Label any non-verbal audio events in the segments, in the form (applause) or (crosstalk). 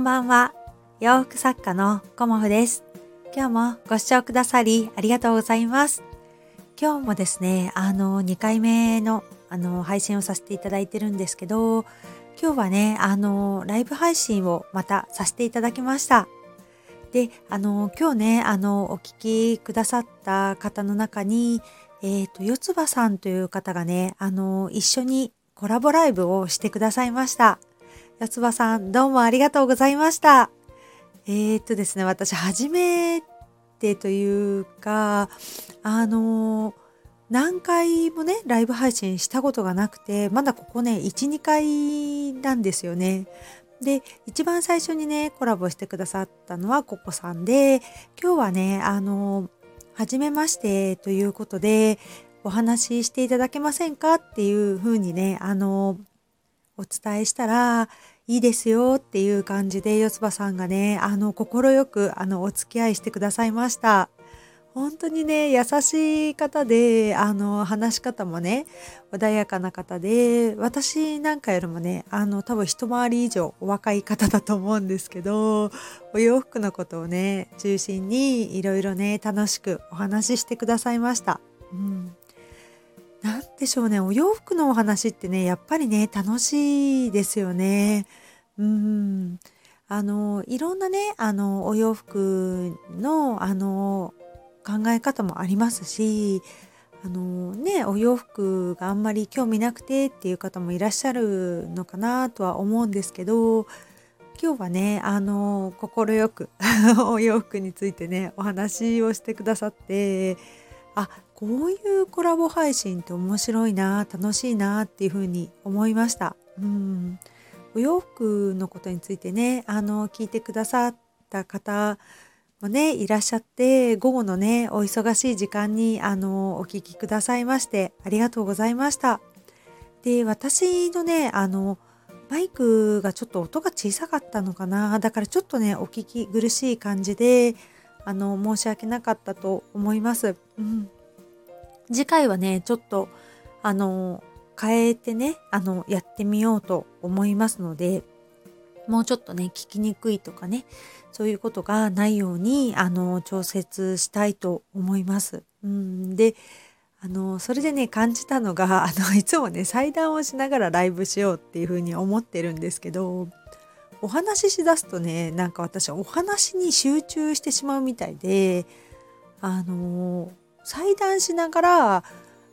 んばんは。洋服作家のコモフです。今日もご視聴くださりありがとうございます。今日もですね、あの、2回目のあの配信をさせていただいてるんですけど、今日はね、あの、ライブ配信をまたさせていただきました。で、あの、今日ね、あの、お聞きくださった方の中に、えっ、ー、と、四つ葉さんという方がね、あの、一緒にコラボライブをしてくださいました。四つ葉さん、どうもありがとうございました。えー、っとですね、私、初めてというか、あの、何回もね、ライブ配信したことがなくて、まだここね、1、2回なんですよね。で、一番最初にね、コラボしてくださったのはココさんで、今日はね、あの、はじめましてということで、お話ししていただけませんかっていうふうにね、あの、お伝えしたら、いいですよっていう感じで、四つ葉さんがね、あの、快く、あの、お付き合いしてくださいました。本当にね、優しい方で、あの、話し方もね、穏やかな方で、私なんかよりもね、あの、多分一回り以上お若い方だと思うんですけど、お洋服のことをね、中心にいろいろね、楽しくお話ししてくださいました。うん。なんでしょうね、お洋服のお話ってね、やっぱりね、楽しいですよね。うん。あの、いろんなね、あの、お洋服の、あの、考え方もありますし、あのね、お洋服があんまり興味なくてっていう方もいらっしゃるのかなとは思うんですけど、今日はね、あの、快く (laughs) お洋服についてね、お話をしてくださって、あ、こういうコラボ配信って面白いな、楽しいなっていうふうに思いました。うん。お洋服のことについてね、あの、聞いてくださった方もね、いらっしゃって、午後のね、お忙しい時間に、あの、お聞きくださいまして、ありがとうございました。で、私のね、あの、マイクがちょっと音が小さかったのかな。だからちょっとね、お聞き苦しい感じで、あの、申し訳なかったと思います。うん。次回はね、ちょっと、あの、変えてね、あの、やってみようと思いますので、もうちょっとね、聞きにくいとかね、そういうことがないように、あの、調節したいと思います。うん、で、あの、それでね、感じたのが、あの、いつもね、裁断をしながらライブしようっていうふうに思ってるんですけど、お話ししだすとね、なんか私はお話に集中してしまうみたいで、あの、裁断しながら、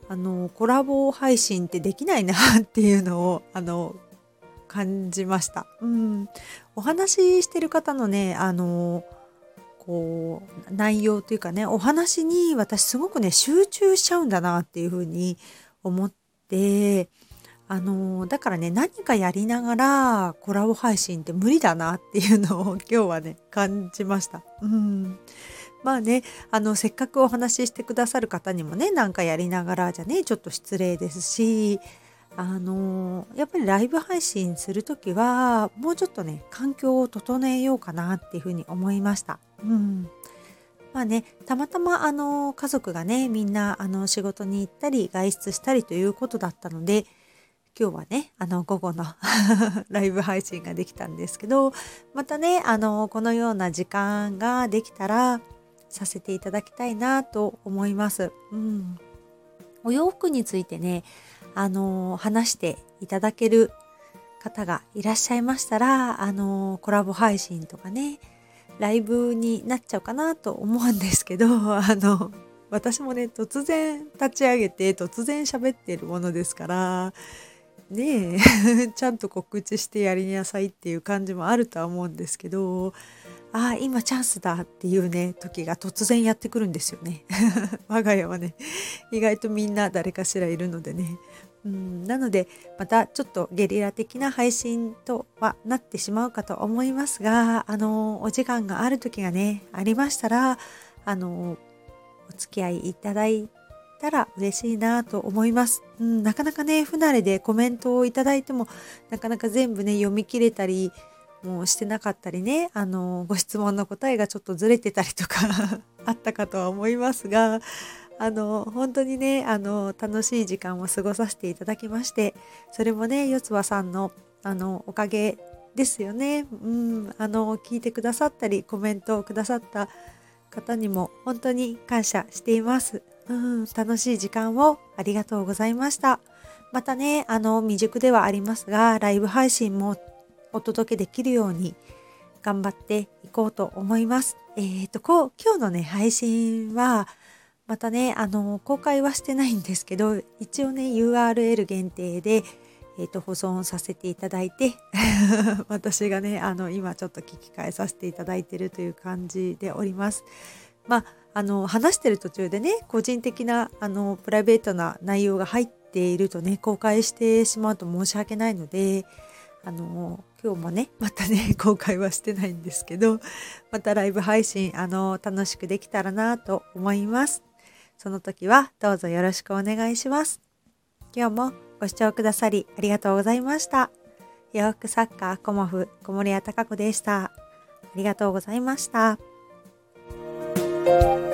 あの、コラボ配信ってできないなっていうのを、あの、感じました。うん。お話ししてる方のね、あの、こう、内容というかね、お話に私すごくね、集中しちゃうんだなっていうふうに思って、あの、だからね、何かやりながらコラボ配信って無理だなっていうのを今日はね、感じました。うん。まあね、あの、せっかくお話ししてくださる方にもね、なんかやりながらじゃね、ちょっと失礼ですし、あのやっぱりライブ配信する時はもうちょっとね環境を整えようかなっていうふうに思いました。うんまあね、たまたまあの家族がねみんなあの仕事に行ったり外出したりということだったので今日はねあの午後の (laughs) ライブ配信ができたんですけどまたねあのこのような時間ができたらさせていただきたいなと思います。うん、お洋服についてねあの話していただける方がいらっしゃいましたら、あのコラボ配信とかね、ライブになっちゃうかなと思うんですけど、(laughs) あの、私もね、突然立ち上げて、突然喋っているものですから、ねえ、(laughs) ちゃんと告知してやりなさいっていう感じもあるとは思うんですけど、ああ、今チャンスだっていうね、時が突然やってくるんですよね。(laughs) 我が家はね、意外とみんな誰かしらいるのでね、うん、なのでまたちょっとゲリラ的な配信とはなってしまうかと思いますがあのお時間がある時がねありましたらあのお付き合いいただいたら嬉しいなと思います、うん、なかなかね不慣れでコメントをいただいてもなかなか全部ね読み切れたりもうしてなかったりねあのご質問の答えがちょっとずれてたりとか (laughs) あったかとは思いますがあの本当にねあの楽しい時間を過ごさせていただきましてそれもね四つ葉さんのあのおかげですよね。うん、あの聞いてくださったりコメントをくださった方にも本当に感謝しています。うん、楽しい時間をありがとうございました。またね、あの未熟ではありますが、ライブ配信もお届けできるように頑張っていこうと思います。えっ、ー、とこう今日のね配信はまたねあの公開はしてないんですけど一応ね URL 限定でえーと、保存させていただいて (laughs) 私がねあの今ちょっと聞き返させていただいてるという感じでおります。まああの話してる途中でね個人的なあのプライベートな内容が入っているとね公開してしまうと申し訳ないのであの今日もねまたね (laughs) 公開はしてないんですけどまたライブ配信あの楽しくできたらなと思います。その時はどうぞよろしくお願いします。今日もご視聴くださりありがとうございました。洋服作家コモフ小森屋隆子でした。ありがとうございました。Thank you.